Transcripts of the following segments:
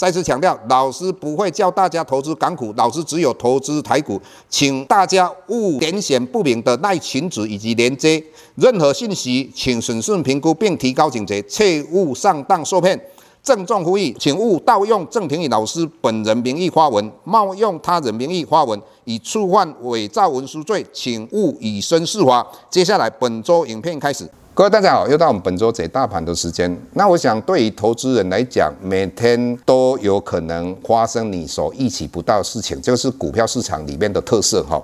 再次强调，老师不会教大家投资港股，老师只有投资台股，请大家勿点选不明的赖群组以及连接，任何信息请审慎评估并提高警觉，切勿上当受骗。郑重呼吁，请勿盗用郑庭宇老师本人名义发文，冒用他人名义发文，以触犯伪造文书罪，请勿以身试法。接下来本周影片开始。各位大家好，又到我们本周解大盘的时间。那我想，对于投资人来讲，每天都有可能发生你所预期不到的事情，这个是股票市场里面的特色哈。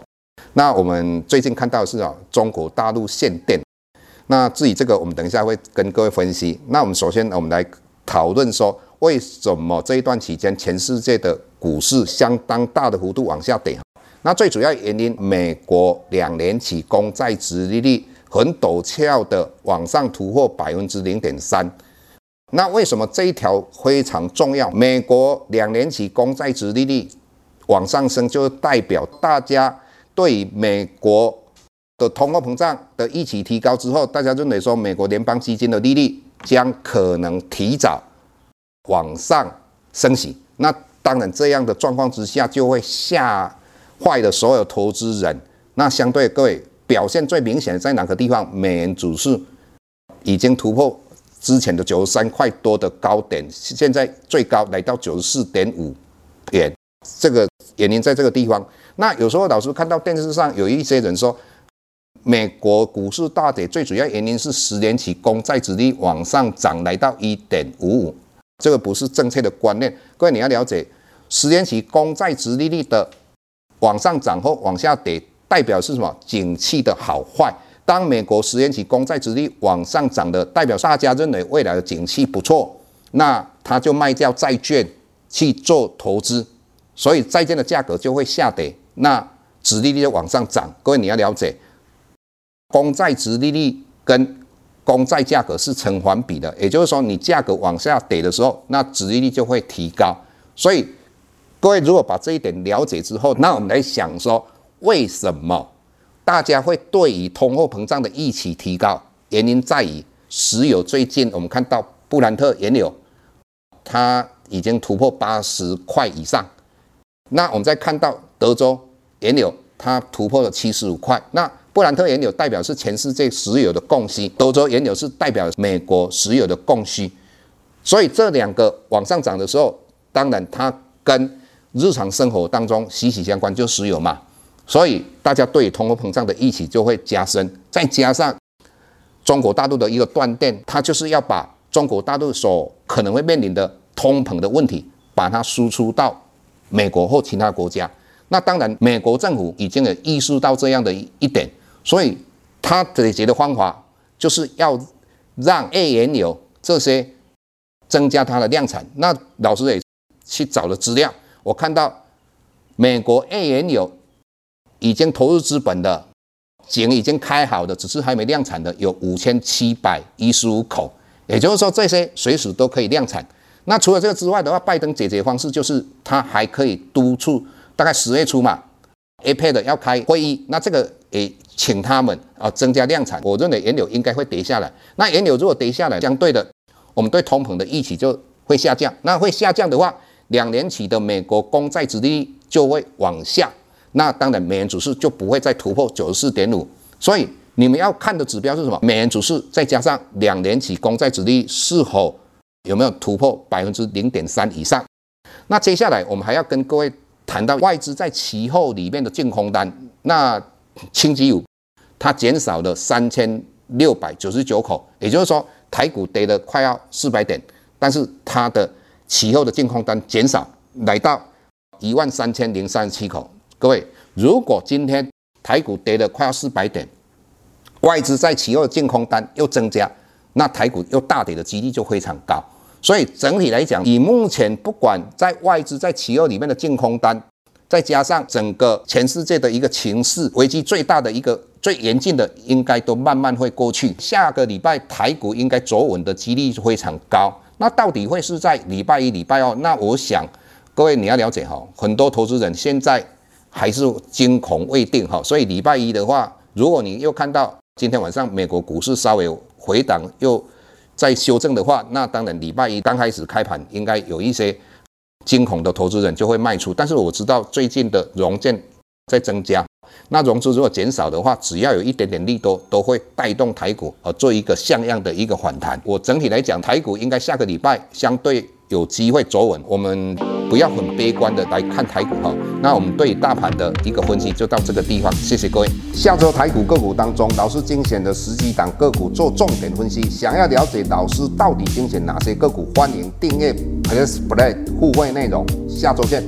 那我们最近看到是啊，中国大陆限电。那至于这个，我们等一下会跟各位分析。那我们首先，我们来讨论说，为什么这一段期间全世界的股市相当大的幅度往下跌？那最主要原因，美国两年期公债殖利率。很陡峭的往上突破百分之零点三，那为什么这一条非常重要？美国两年期公债殖利率往上升，就代表大家对美国的通货膨胀的预期提高之后，大家认为说美国联邦基金的利率将可能提早往上升息。那当然，这样的状况之下，就会吓坏了所有投资人。那相对各位。表现最明显的在哪个地方？美元指数已经突破之前的九十三块多的高点，现在最高来到九十四点五元。这个原因在这个地方。那有时候老师看到电视上有一些人说，美国股市大跌最主要原因是十年期公债殖利率往上涨，来到一点五五。这个不是正确的观念。各位你要了解，十年期公债殖利率的往上涨或往下跌。代表是什么？景气的好坏。当美国十年期公债殖率往上涨的，代表大家认为未来的景气不错，那他就卖掉债券去做投资，所以债券的价格就会下跌，那殖利率就往上涨。各位你要了解，公债殖利率跟公债价格是成反比的，也就是说你价格往下跌的时候，那殖利率就会提高。所以各位如果把这一点了解之后，那我们来想说。为什么大家会对于通货膨胀的预期提高？原因在于石油最近我们看到布兰特原油，它已经突破八十块以上。那我们再看到德州原油，它突破了七十五块。那布兰特原油代表是全世界石油的供需，德州原油是代表美国石油的供需。所以这两个往上涨的时候，当然它跟日常生活当中息息相关，就石油嘛。所以大家对通货膨胀的预期就会加深，再加上中国大陆的一个断电，它就是要把中国大陆所可能会面临的通膨的问题，把它输出到美国或其他国家。那当然，美国政府已经有意识到这样的一点，所以它解决的方法就是要让 A 原油这些增加它的量产。那老师也去找了资料，我看到美国 A 原油。已经投入资本的井已经开好的，只是还没量产的有五千七百一十五口，也就是说这些随时都可以量产。那除了这个之外的话，拜登解决方式就是他还可以督促，大概十月初嘛，APEC 要开会议，那这个也请他们啊增加量产。我认为原油应该会跌下来。那原油如果跌下来，相对的，我们对通膨的预期就会下降。那会下降的话，两年期的美国公债殖利率就会往下。那当然，美元指数就不会再突破九十四点五。所以你们要看的指标是什么？美元指数再加上两年期公债殖利率是否有没有突破百分之零点三以上？那接下来我们还要跟各位谈到外资在期后里面的净空单。那星期五它减少了三千六百九十九口，也就是说台股跌了快要四百点，但是它的期后的净空单减少来到一万三千零三十七口。各位，如果今天台股跌了快要四百点，外资在期货净空单又增加，那台股又大跌的几率就非常高。所以整体来讲，以目前不管在外资在期二里面的净空单再加上整个全世界的一个情势危机最大的一个最严峻的，应该都慢慢会过去。下个礼拜台股应该走稳的几率非常高。那到底会是在礼拜一、礼拜二？那我想各位你要了解哈，很多投资人现在还是惊恐未定哈。所以礼拜一的话，如果你又看到今天晚上美国股市稍微回档又在修正的话，那当然礼拜一刚开始开盘应该有一些。惊恐的投资人就会卖出，但是我知道最近的融券在增加，那融资如果减少的话，只要有一点点利多，都会带动台股而做一个像样的一个反弹。我整体来讲，台股应该下个礼拜相对有机会走稳，我们不要很悲观的来看台股哈。那我们对大盘的一个分析就到这个地方，谢谢各位。下周台股个股当中，老师精选的十几档个股做重点分析。想要了解老师到底精选哪些个股，欢迎订阅 Plus Play 互惠内容。下周见。